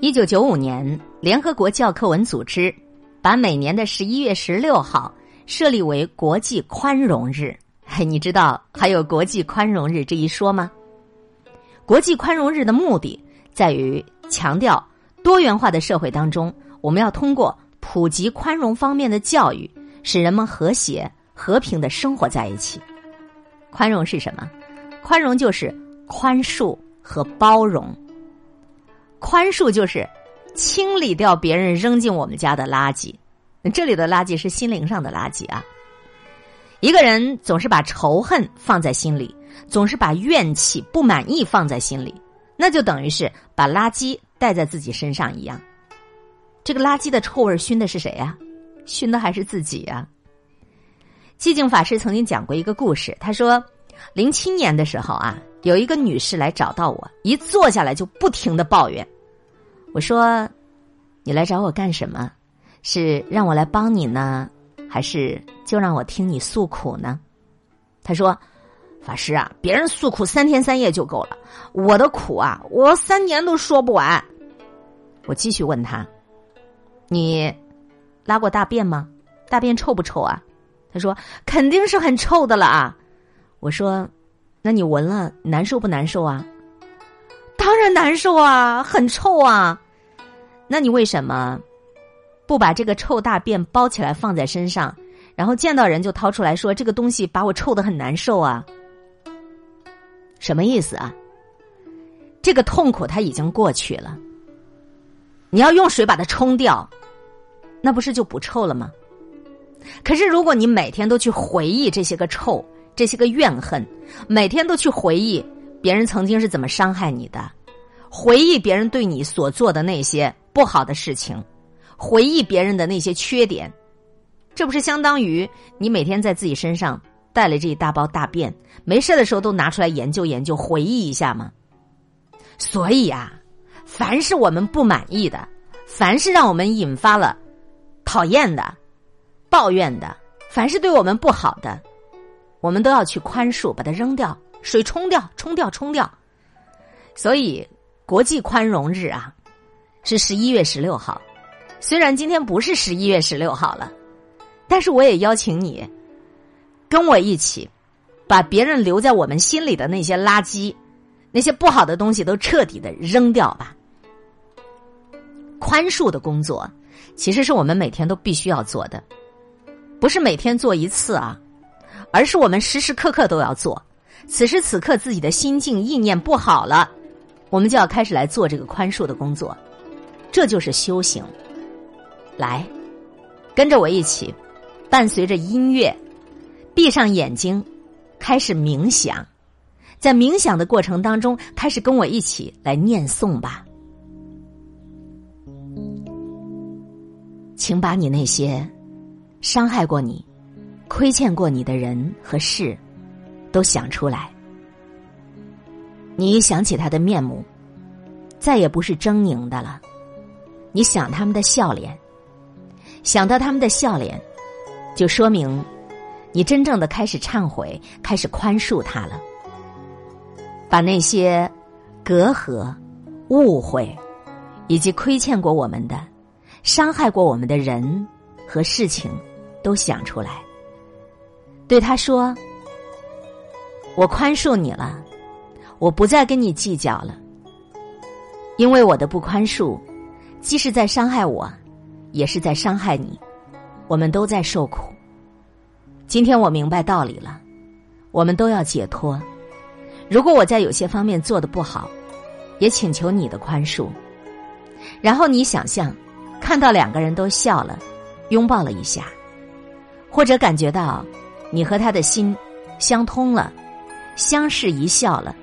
一九九五年，联合国教科文组织把每年的十一月十六号设立为国际宽容日。嘿，你知道还有国际宽容日这一说吗？国际宽容日的目的在于强调多元化的社会当中，我们要通过普及宽容方面的教育，使人们和谐和平的生活在一起。宽容是什么？宽容就是宽恕和包容。宽恕就是清理掉别人扔进我们家的垃圾，这里的垃圾是心灵上的垃圾啊。一个人总是把仇恨放在心里，总是把怨气、不满意放在心里，那就等于是把垃圾带在自己身上一样。这个垃圾的臭味熏的是谁呀？熏的还是自己呀？寂静法师曾经讲过一个故事，他说，零七年的时候啊，有一个女士来找到我，一坐下来就不停的抱怨。我说：“你来找我干什么？是让我来帮你呢，还是就让我听你诉苦呢？”他说：“法师啊，别人诉苦三天三夜就够了，我的苦啊，我三年都说不完。”我继续问他：“你拉过大便吗？大便臭不臭啊？”他说：“肯定是很臭的了啊。”我说：“那你闻了难受不难受啊？”当然难受啊，很臭啊。那你为什么不把这个臭大便包起来放在身上，然后见到人就掏出来说这个东西把我臭的很难受啊？什么意思啊？这个痛苦它已经过去了，你要用水把它冲掉，那不是就不臭了吗？可是如果你每天都去回忆这些个臭、这些个怨恨，每天都去回忆别人曾经是怎么伤害你的，回忆别人对你所做的那些。不好的事情，回忆别人的那些缺点，这不是相当于你每天在自己身上带了这一大包大便，没事的时候都拿出来研究研究，回忆一下吗？所以啊，凡是我们不满意的，凡是让我们引发了讨厌的、抱怨的，凡是对我们不好的，我们都要去宽恕，把它扔掉，水冲掉，冲掉，冲掉。所以，国际宽容日啊。是十一月十六号，虽然今天不是十一月十六号了，但是我也邀请你跟我一起，把别人留在我们心里的那些垃圾、那些不好的东西都彻底的扔掉吧。宽恕的工作，其实是我们每天都必须要做的，不是每天做一次啊，而是我们时时刻刻都要做。此时此刻自己的心境意念不好了，我们就要开始来做这个宽恕的工作。这就是修行。来，跟着我一起，伴随着音乐，闭上眼睛，开始冥想。在冥想的过程当中，开始跟我一起来念诵吧。请把你那些伤害过你、亏欠过你的人和事，都想出来。你一想起他的面目，再也不是狰狞的了。你想他们的笑脸，想到他们的笑脸，就说明你真正的开始忏悔，开始宽恕他了。把那些隔阂、误会以及亏欠过我们的、伤害过我们的人和事情都想出来，对他说：“我宽恕你了，我不再跟你计较了，因为我的不宽恕。”既是在伤害我，也是在伤害你，我们都在受苦。今天我明白道理了，我们都要解脱。如果我在有些方面做的不好，也请求你的宽恕。然后你想象，看到两个人都笑了，拥抱了一下，或者感觉到你和他的心相通了，相视一笑了，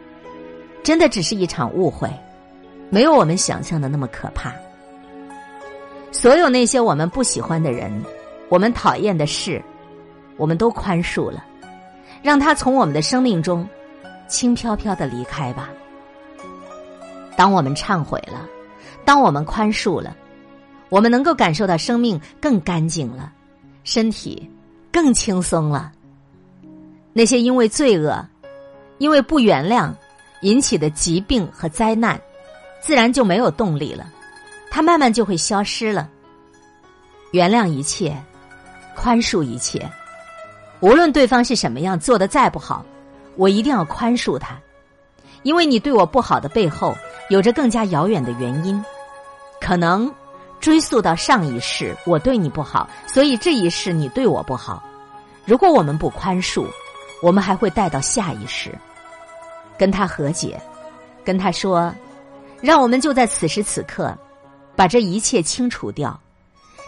真的只是一场误会，没有我们想象的那么可怕。所有那些我们不喜欢的人，我们讨厌的事，我们都宽恕了，让他从我们的生命中轻飘飘的离开吧。当我们忏悔了，当我们宽恕了，我们能够感受到生命更干净了，身体更轻松了。那些因为罪恶、因为不原谅引起的疾病和灾难，自然就没有动力了。它慢慢就会消失了。原谅一切，宽恕一切，无论对方是什么样，做的再不好，我一定要宽恕他，因为你对我不好的背后，有着更加遥远的原因，可能追溯到上一世我对你不好，所以这一世你对我不好。如果我们不宽恕，我们还会带到下一世，跟他和解，跟他说，让我们就在此时此刻，把这一切清除掉。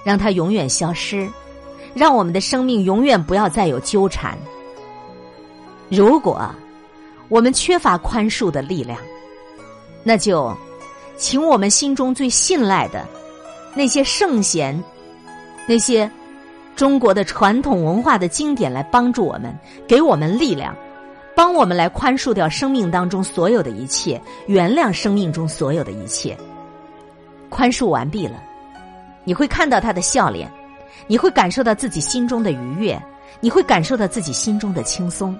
让它永远消失，让我们的生命永远不要再有纠缠。如果我们缺乏宽恕的力量，那就请我们心中最信赖的那些圣贤、那些中国的传统文化的经典来帮助我们，给我们力量，帮我们来宽恕掉生命当中所有的一切，原谅生命中所有的一切。宽恕完毕了。你会看到他的笑脸，你会感受到自己心中的愉悦，你会感受到自己心中的轻松。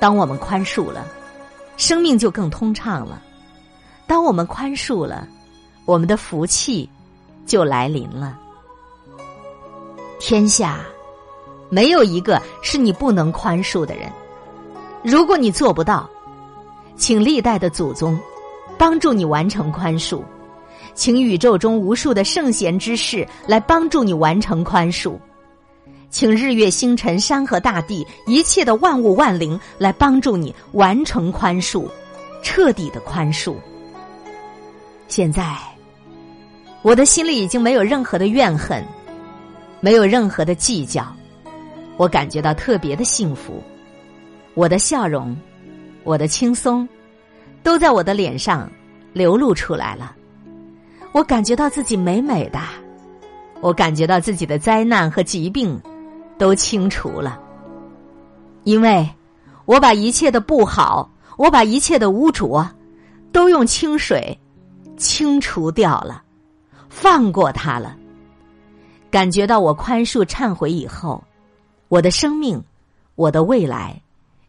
当我们宽恕了，生命就更通畅了；当我们宽恕了，我们的福气就来临了。天下没有一个是你不能宽恕的人。如果你做不到，请历代的祖宗帮助你完成宽恕。请宇宙中无数的圣贤之士来帮助你完成宽恕，请日月星辰、山河大地一切的万物万灵来帮助你完成宽恕，彻底的宽恕。现在，我的心里已经没有任何的怨恨，没有任何的计较，我感觉到特别的幸福，我的笑容，我的轻松，都在我的脸上流露出来了。我感觉到自己美美的，我感觉到自己的灾难和疾病都清除了，因为我把一切的不好，我把一切的污浊，都用清水清除掉了，放过他了。感觉到我宽恕、忏悔以后，我的生命，我的未来，